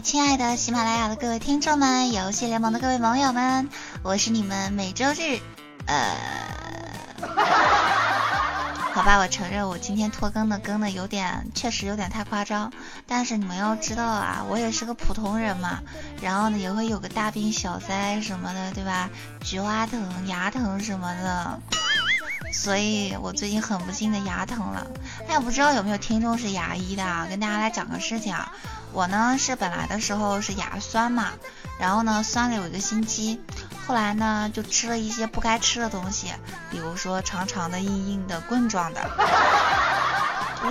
亲爱的喜马拉雅的各位听众们，游戏联盟的各位网友们，我是你们每周日，呃，好吧，我承认我今天拖更的更的有点，确实有点太夸张。但是你们要知道啊，我也是个普通人嘛，然后呢也会有个大病小灾什么的，对吧？菊花疼、牙疼什么的，所以我最近很不幸的牙疼了。哎呀，不知道有没有听众是牙医的啊？跟大家来讲个事情啊。我呢是本来的时候是牙酸嘛，然后呢酸了有一个星期，后来呢就吃了一些不该吃的东西，比如说长长的、硬硬的、棍状的。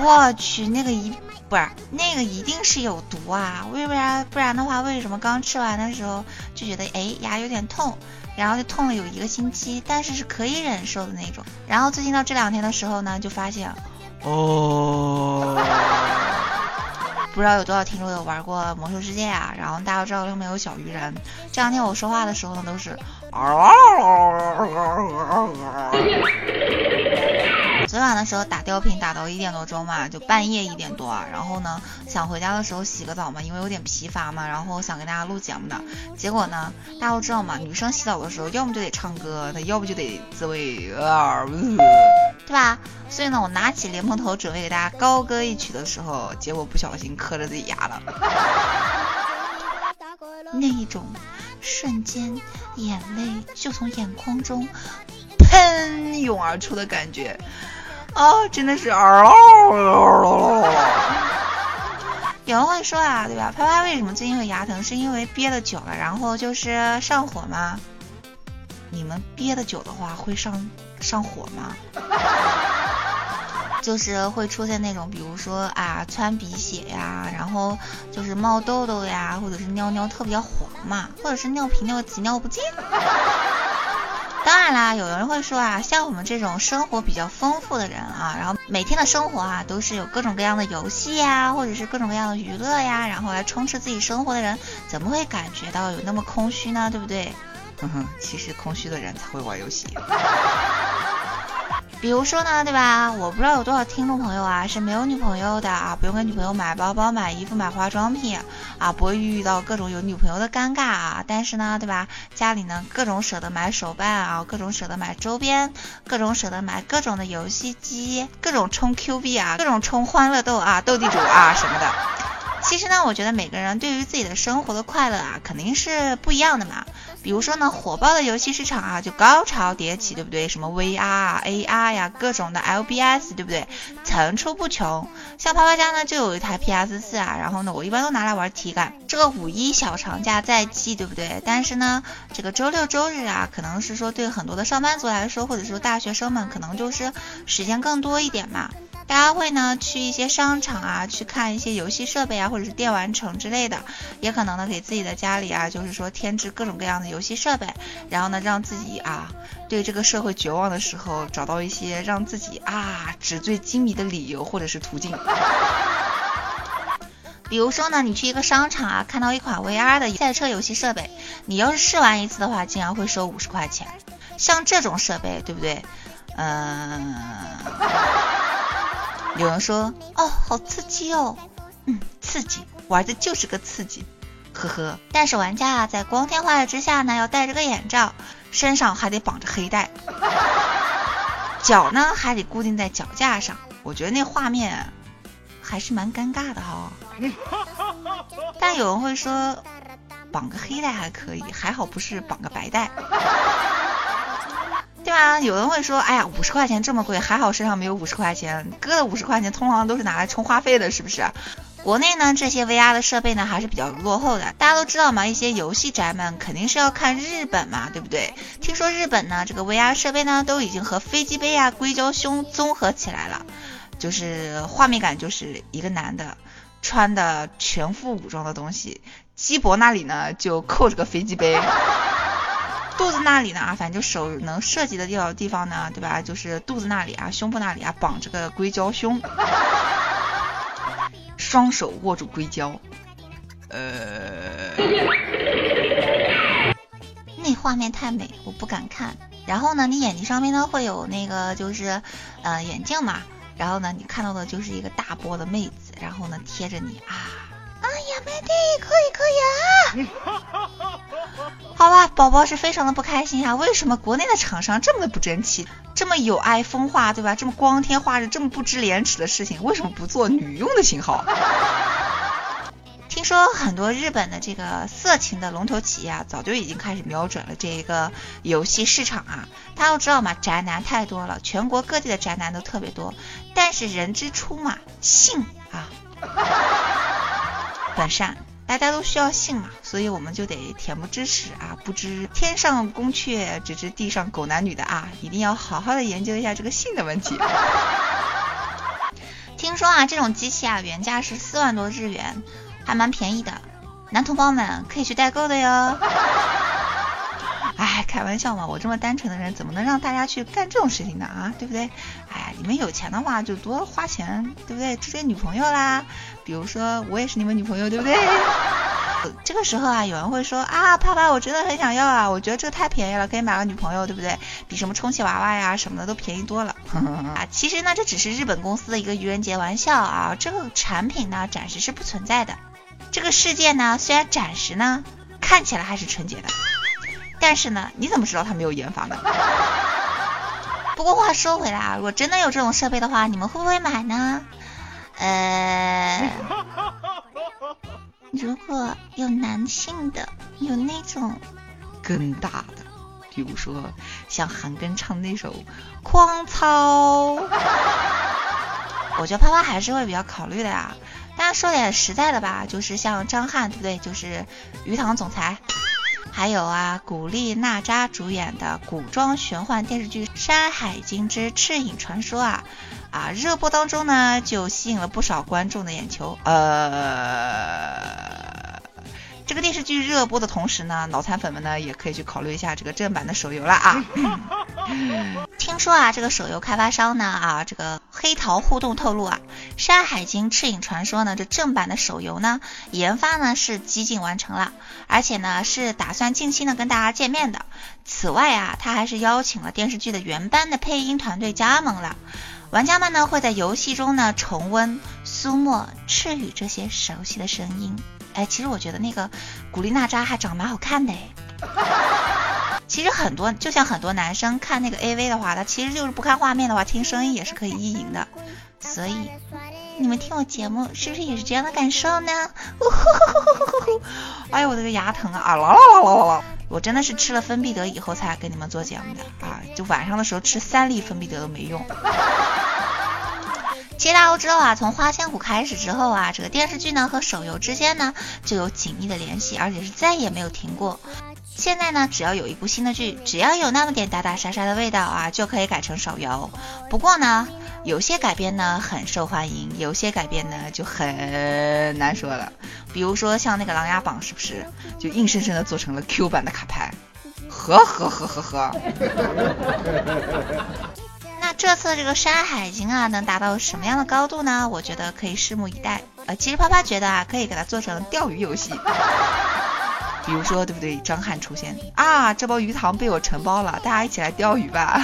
我去，那个一不是那个一定是有毒啊！为不然不然的话，为什么刚吃完的时候就觉得哎牙有点痛，然后就痛了有一个星期，但是是可以忍受的那种。然后最近到这两天的时候呢，就发现哦。不知道有多少听众有玩过魔兽世界啊？然后大家知道上面有小鱼人。这两天我说话的时候呢，都是。昨晚的时候打吊瓶打到一点多钟嘛，就半夜一点多，然后呢想回家的时候洗个澡嘛，因为有点疲乏嘛，然后想给大家录节目的。结果呢，大家都知道嘛，女生洗澡的时候要么就得唱歌，她要不就得自慰，对吧？所以呢，我拿起莲蓬头准备给大家高歌一曲的时候，结果不小心磕着自己牙了。那一种瞬间，眼泪就从眼眶中喷涌而出的感觉。哦，真的是哦。有人会说啊，对吧？拍拍为什么最近会牙疼？是因为憋的久了，然后就是上火吗？你们憋的久的话会上上火吗？就是会出现那种，比如说啊，窜鼻血呀，然后就是冒痘痘呀，或者是尿尿特别黄嘛，或者是尿频尿急尿不尽。当然啦，有人会说啊，像我们这种生活比较丰富的人啊，然后每天的生活啊都是有各种各样的游戏呀，或者是各种各样的娱乐呀，然后来充斥自己生活的人，怎么会感觉到有那么空虚呢？对不对？哼哼，其实空虚的人才会玩游戏。比如说呢，对吧？我不知道有多少听众朋友啊是没有女朋友的啊，不用给女朋友买包包、买衣服、买化妆品啊，不会遇到各种有女朋友的尴尬啊。但是呢，对吧？家里呢各种舍得买手办啊，各种舍得买周边，各种舍得买各种的游戏机，各种充 Q 币啊，各种充欢乐豆啊、斗地主啊 什么的。其实呢，我觉得每个人对于自己的生活的快乐啊，肯定是不一样的嘛。比如说呢，火爆的游戏市场啊，就高潮迭起，对不对？什么 VR 啊、AR 呀，各种的 LBS，对不对？层出不穷。像啪啪家呢，就有一台 PS 四啊，然后呢，我一般都拿来玩体感。这个五一小长假在即，对不对？但是呢，这个周六周日啊，可能是说对很多的上班族来说，或者说大学生们，可能就是时间更多一点嘛。大家会呢去一些商场啊，去看一些游戏设备啊，或者是电玩城之类的，也可能呢给自己的家里啊，就是说添置各种各样的游戏设备，然后呢让自己啊对这个社会绝望的时候，找到一些让自己啊纸醉金迷的理由或者是途径。比如说呢，你去一个商场啊，看到一款 VR 的赛车游戏设备，你要是试玩一次的话，竟然会收五十块钱。像这种设备，对不对？嗯。有人说哦，好刺激哦，嗯，刺激，玩的就是个刺激，呵呵。但是玩家啊，在光天化日之下呢，要戴着个眼罩，身上还得绑着黑带，脚呢还得固定在脚架上。我觉得那画面还是蛮尴尬的哈。但有人会说，绑个黑带还可以，还好不是绑个白带。对吧？有人会说，哎呀，五十块钱这么贵，还好身上没有五十块钱，哥的五十块钱通常都是拿来充话费的，是不是？国内呢，这些 VR 的设备呢还是比较落后的。大家都知道嘛，一些游戏宅们肯定是要看日本嘛，对不对？听说日本呢，这个 VR 设备呢都已经和飞机杯啊、硅胶胸综合起来了，就是画面感就是一个男的穿的全副武装的东西，鸡脖那里呢就扣着个飞机杯。肚子那里呢啊，反正就手能涉及的地地方呢，对吧？就是肚子那里啊，胸部那里啊，绑着个硅胶胸，双手握住硅胶，呃，那画面太美，我不敢看。然后呢，你眼睛上面呢会有那个就是呃眼镜嘛，然后呢你看到的就是一个大波的妹子，然后呢贴着你啊。哎呀，妹弟，可以可以啊！好吧，宝宝是非常的不开心啊。为什么国内的厂商这么的不争气，这么有爱风化，对吧？这么光天化日，这么不知廉耻的事情，为什么不做女用的型号？听说很多日本的这个色情的龙头企业啊，早就已经开始瞄准了这一个游戏市场啊。大家都知道嘛，宅男太多了，全国各地的宅男都特别多。但是人之初嘛，性啊。本善，大家都需要性嘛，所以我们就得恬不知耻啊，不知天上宫阙，只知地上狗男女的啊，一定要好好的研究一下这个性的问题。听说啊，这种机器啊，原价是四万多日元，还蛮便宜的，男同胞们可以去代购的哟。开玩笑嘛，我这么单纯的人，怎么能让大家去干这种事情呢？啊，对不对？哎，你们有钱的话就多花钱，对不对？追女朋友啦，比如说我也是你们女朋友，对不对？这个时候啊，有人会说啊，爸爸，我真的很想要啊，我觉得这个太便宜了，可以买个女朋友，对不对？比什么充气娃娃呀什么的都便宜多了。啊，其实呢，这只是日本公司的一个愚人节玩笑啊，这个产品呢暂时是不存在的。这个世界呢，虽然暂时呢看起来还是纯洁的。但是呢，你怎么知道他没有研发呢？不过话说回来啊，如果真的有这种设备的话，你们会不会买呢？呃，如果有男性的，有那种更大的，比如说像韩庚唱那首《狂草》，我觉得啪啪还是会比较考虑的呀。大家说点实在的吧，就是像张翰，对不对？就是鱼塘总裁。还有啊，古力娜扎主演的古装玄幻电视剧《山海经之赤影传说》啊啊，热播当中呢，就吸引了不少观众的眼球。呃。这个电视剧热播的同时呢，脑残粉们呢也可以去考虑一下这个正版的手游了啊。听说啊，这个手游开发商呢啊，这个黑桃互动透露啊，《山海经赤影传说》呢这正版的手游呢研发呢是几近完成了，而且呢是打算近期呢跟大家见面的。此外啊，他还是邀请了电视剧的原班的配音团队加盟了，玩家们呢会在游戏中呢重温苏沫、赤羽这些熟悉的声音。哎，其实我觉得那个古力娜扎还长得蛮好看的哎。其实很多，就像很多男生看那个 AV 的话，他其实就是不看画面的话，听声音也是可以意淫的。所以你们听我节目是不是也是这样的感受呢？哎呦，我这个牙疼啊！啊啦啦啦啦啦啦！我真的是吃了芬必得以后才给你们做节目的啊，就晚上的时候吃三粒芬必得都没用。其实大家都知道啊，从花千骨开始之后啊，这个电视剧呢和手游之间呢就有紧密的联系，而且是再也没有停过。现在呢，只要有一部新的剧，只要有那么点打打杀杀的味道啊，就可以改成手游。不过呢，有些改编呢很受欢迎，有些改编呢就很难说了。比如说像那个《琅琊榜》，是不是就硬生生的做成了 Q 版的卡牌？呵呵呵呵呵。那这次这个《山海经》啊，能达到什么样的高度呢？我觉得可以拭目以待。呃，其实啪啪觉得啊，可以给它做成钓鱼游戏，比如说，对不对？张翰出现啊，这包鱼塘被我承包了，大家一起来钓鱼吧，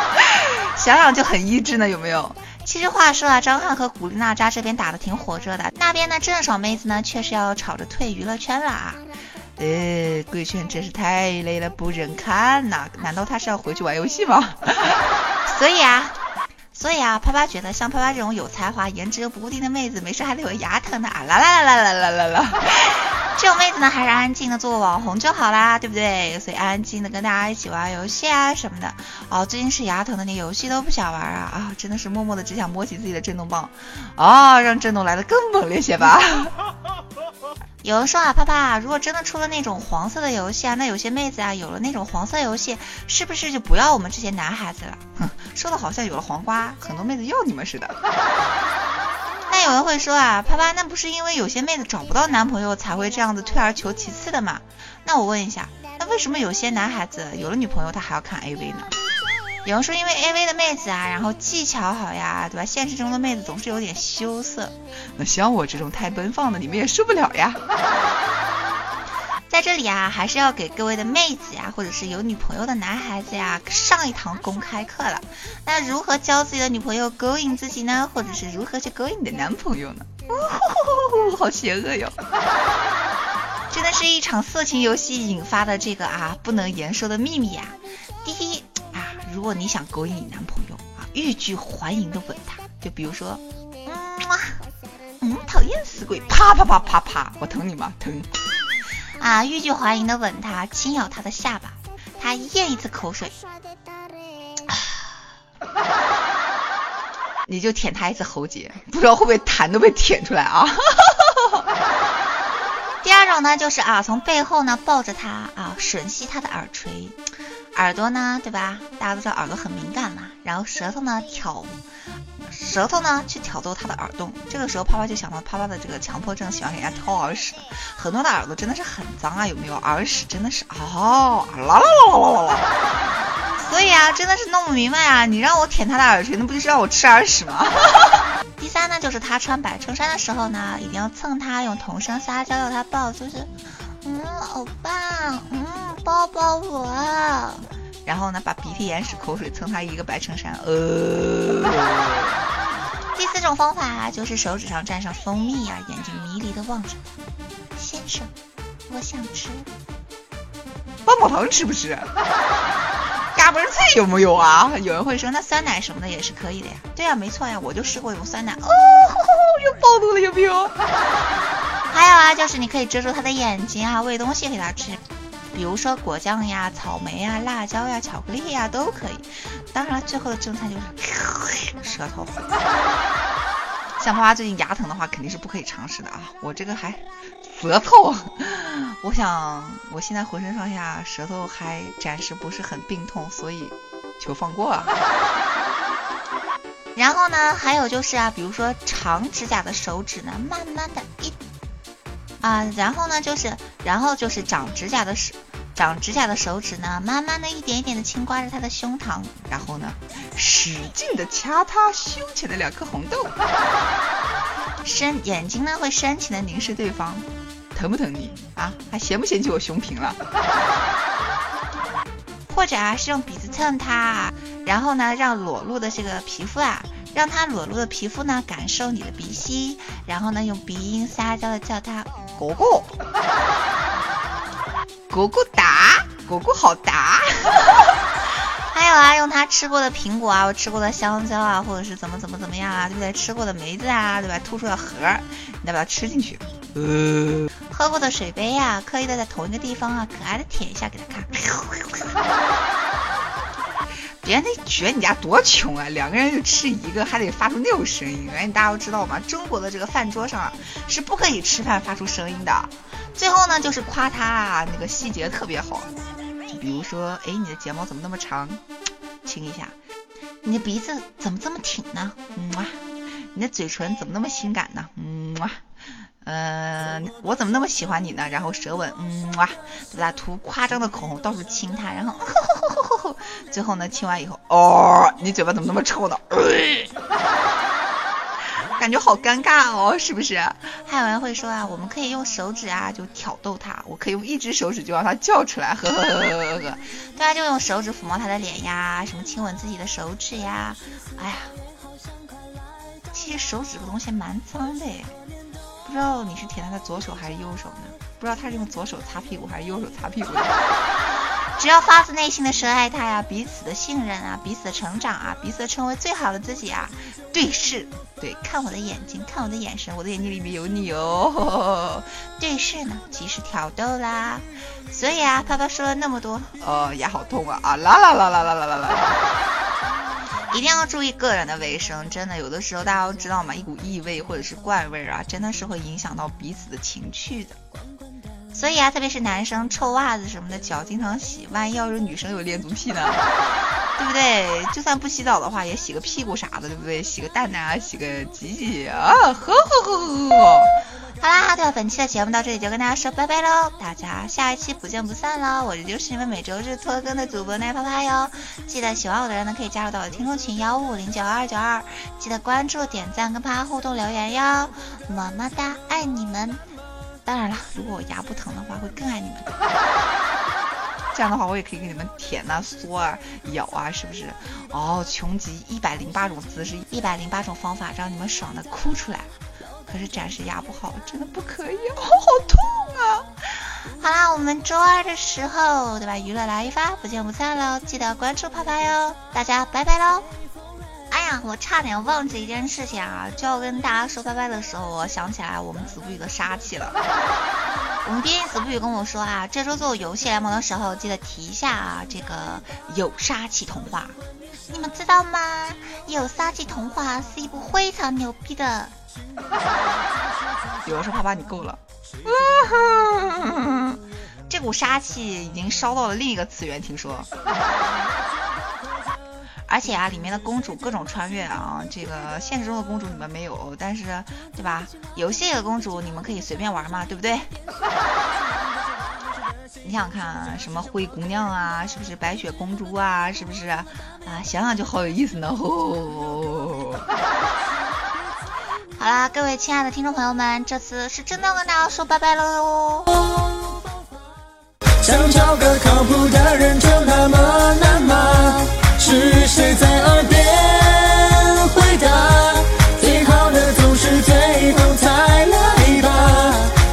想想就很益智呢，有没有？其实话说啊，张翰和古力娜扎这边打的挺火热的，那边呢郑爽妹子呢，确实要吵着退娱乐圈了啊。呃，贵圈真是太累了，不忍看呐！难道他是要回去玩游戏吗？所以啊，所以啊，啪啪觉得像啪啪这种有才华、颜值又不固定的妹子，没事还得有牙疼的啊！啦啦啦啦啦啦啦啦！这种妹子呢，还是安安静的做网红就好啦，对不对？所以安安静的跟大家一起玩游戏啊什么的。哦，最近是牙疼的，连游戏都不想玩啊啊！真的是默默的只想摸起自己的震动棒哦，让震动来的更猛烈些吧。有人说啊，啪啪，如果真的出了那种黄色的游戏啊，那有些妹子啊，有了那种黄色游戏，是不是就不要我们这些男孩子了？哼，说的好像有了黄瓜，很多妹子要你们似的。有人会说啊，啪啪，那不是因为有些妹子找不到男朋友才会这样子退而求其次的吗？那我问一下。那为什么有些男孩子有了女朋友他还要看 A V 呢？有人说因为 A V 的妹子啊，然后技巧好呀，对吧？现实中的妹子总是有点羞涩，那像我这种太奔放的，你们也受不了呀。在这里啊，还是要给各位的妹子呀，或者是有女朋友的男孩子呀，上一堂公开课了。那如何教自己的女朋友勾引自己呢？或者是如何去勾引你的男朋友呢？哦，好邪恶哟！真的是一场色情游戏引发的这个啊，不能言说的秘密呀。第一啊，如果你想勾引你男朋友啊，欲拒还迎的吻他，就比如说，嗯，嗯，讨厌死鬼，啪啪啪啪啪，我疼你吗？疼。啊，欲拒还迎的吻他，轻咬他的下巴，他咽一次口水，你就舔他一次喉结，不知道会不会痰都被舔出来啊！第二种呢，就是啊，从背后呢抱着他啊，吮吸他的耳垂，耳朵呢，对吧？大家都知道耳朵很敏感嘛，然后舌头呢挑。舌头呢，去挑逗他的耳洞，这个时候啪啪就想到啪啪的这个强迫症，喜欢给人家掏耳屎。很多的耳朵真的是很脏啊，有没有？耳屎真的是哦，啦啦啦啦啦啦。所以啊，真的是弄不明白啊，你让我舔他的耳垂，那不就是让我吃耳屎吗？第三呢，就是他穿白衬衫的时候呢，一定要蹭他，用童声撒娇要他抱，就是，嗯，欧巴，嗯，抱抱我。然后呢，把鼻涕、眼屎、口水蹭他一个白衬衫，呃。第四种方法就是手指上蘸上蜂蜜啊，眼睛迷离的望着他，先生，我想吃棒棒糖，吃不吃？嘎嘣脆有没有啊？有人会说，那酸奶什么的也是可以的呀。对呀，没错呀，我就试过用酸奶，哦，又暴露了，有没有？还有啊，就是你可以遮住他的眼睛啊，喂东西给他吃。比如说果酱呀、草莓呀、辣椒呀、巧克力呀都可以。当然，最后的正餐就是 舌头。像花花最近牙疼的话，肯定是不可以尝试的啊！我这个还舌头，我想我现在浑身上下舌头还暂时不是很病痛，所以求放过啊。然后呢，还有就是啊，比如说长指甲的手指呢，慢慢的一。啊，然后呢，就是，然后就是长指甲的手，长指甲的手指呢，慢慢的一点一点的轻刮着他的胸膛，然后呢，使劲的掐他胸前的两颗红豆，深眼睛呢会深情的凝视对方，疼不疼你啊？还嫌不嫌弃我胸平了？或者啊，是用鼻子蹭他，然后呢，让裸露的这个皮肤啊。让他裸露的皮肤呢感受你的鼻息，然后呢用鼻音撒娇的叫他果果，果果打，果果好打。还有啊，用他吃过的苹果啊，我吃过的香蕉啊，或者是怎么怎么怎么样啊，对不对？吃过的梅子啊，对吧？吐出的核，你要不要吃进去？呃，喝过的水杯呀，刻意的在同一个地方啊，可爱的舔一下给他看。别人得觉得你家多穷啊，两个人就吃一个，还得发出那种声音。哎，大家都知道吗？中国的这个饭桌上啊，是不可以吃饭发出声音的。最后呢，就是夸他啊，那个细节特别好，就比如说，哎，你的睫毛怎么那么长？亲一下。你的鼻子怎么这么挺呢？嗯你的嘴唇怎么那么性感呢？嗯嗯，我怎么那么喜欢你呢？然后舌吻，嗯哇，对吧？涂夸张的口红，到处亲他，然后，最后呢，亲完以后，哦，你嘴巴怎么那么臭呢？感觉好尴尬哦，是不是？还有人会说啊，我们可以用手指啊，就挑逗他，我可以用一只手指就让他叫出来，呵呵呵呵呵呵。对啊，就用手指抚摸他的脸呀，什么亲吻自己的手指呀，哎呀，其实手指这个东西蛮脏的。不知道你是舔他的左手还是右手呢？不知道他是用左手擦屁股还是右手擦屁股？只要发自内心的深爱他呀，彼此的信任啊，彼此的成长啊，彼此成为最好的自己啊，对视，对，看我的眼睛，看我的眼神，我的眼睛里面有你哦。对视呢，即是挑逗啦。所以啊，啪啪说了那么多，哦，牙好痛啊啊啦啦啦啦啦啦啦啦。一定要注意个人的卫生，真的有的时候大家都知道嘛，一股异味或者是怪味啊，真的是会影响到彼此的情趣的。所以啊，特别是男生臭袜子什么的，脚经常洗，万一要是女生有恋足癖呢？对不对？就算不洗澡的话，也洗个屁股啥的，对不对？洗个蛋蛋啊，洗个鸡鸡啊，呵呵呵呵呵。好啦，对了？本期的节目到这里就跟大家说拜拜喽，大家下一期不见不散喽！我这就是你们每周日拖更的主播奈啪啪哟。记得喜欢我的人呢，可以加入到我的听众群幺五五零九二九二，记得关注、点赞跟啪互动留言哟，么么哒，爱你们！当然了，如果我牙不疼的话，会更爱你们。这样的话，我也可以给你们舔啊、嗦啊、咬啊，是不是？哦，穷极一百零八种姿势，一百零八种方法，让你们爽的哭出来。可是暂时牙不好，真的不可以，好好痛啊！好啦，我们周二的时候，对吧？娱乐来一发，不见不散喽！记得关注泡泡哟，大家拜拜喽！我差点忘记一件事情啊！就要跟大家说拜拜的时候，我想起来我们子不语的杀气了。我们编辑子不语跟我说啊，这周做游戏联盟的时候，记得提一下啊，这个有杀气童话。你们知道吗？有杀气童话是一部非常牛逼的。有人说：“啪啪，你够了。”这股杀气已经烧到了另一个次元，听说。而且啊，里面的公主各种穿越啊，这个现实中的公主你们没有，但是对吧？游戏里的公主你们可以随便玩嘛，对不对？你想想看，什么灰姑娘啊，是不是白雪公主啊，是不是啊？想想就好有意思呢。好啦，各位亲爱的听众朋友们，这次是真的跟大家说拜拜了哟。想找个靠谱的人就那么难吗？是谁在耳边回答？最好的总是最后才来吧？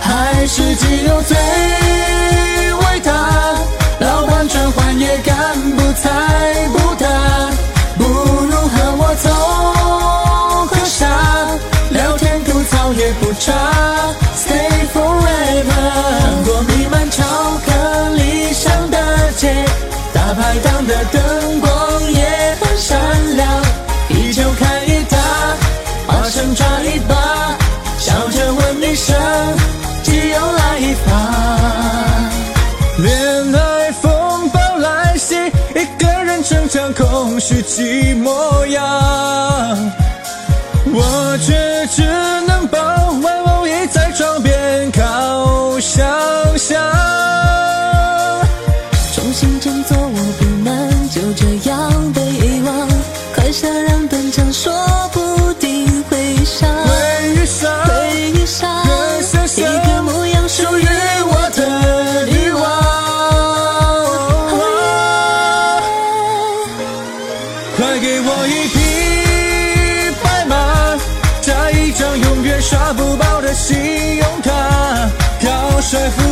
还是只有最伟大？老板转换也干不猜不答，不如和我走喝茶。也不差，Stay forever。穿过弥漫巧克力香的街，大排档的灯总是寂寞呀。我却只高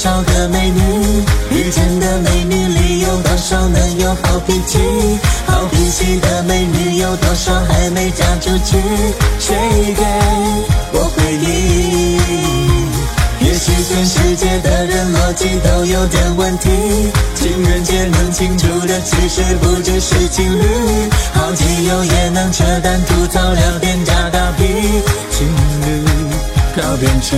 少个美女？遇见的美女里有多少能有好脾气？好脾气的美女有多少还没嫁出去？谁给我回忆？也许全世界的人逻辑都有点问题。情人节能庆祝的其实不只是情侣，好基友也能扯淡吐槽聊天加打屁。情侣。靠边去。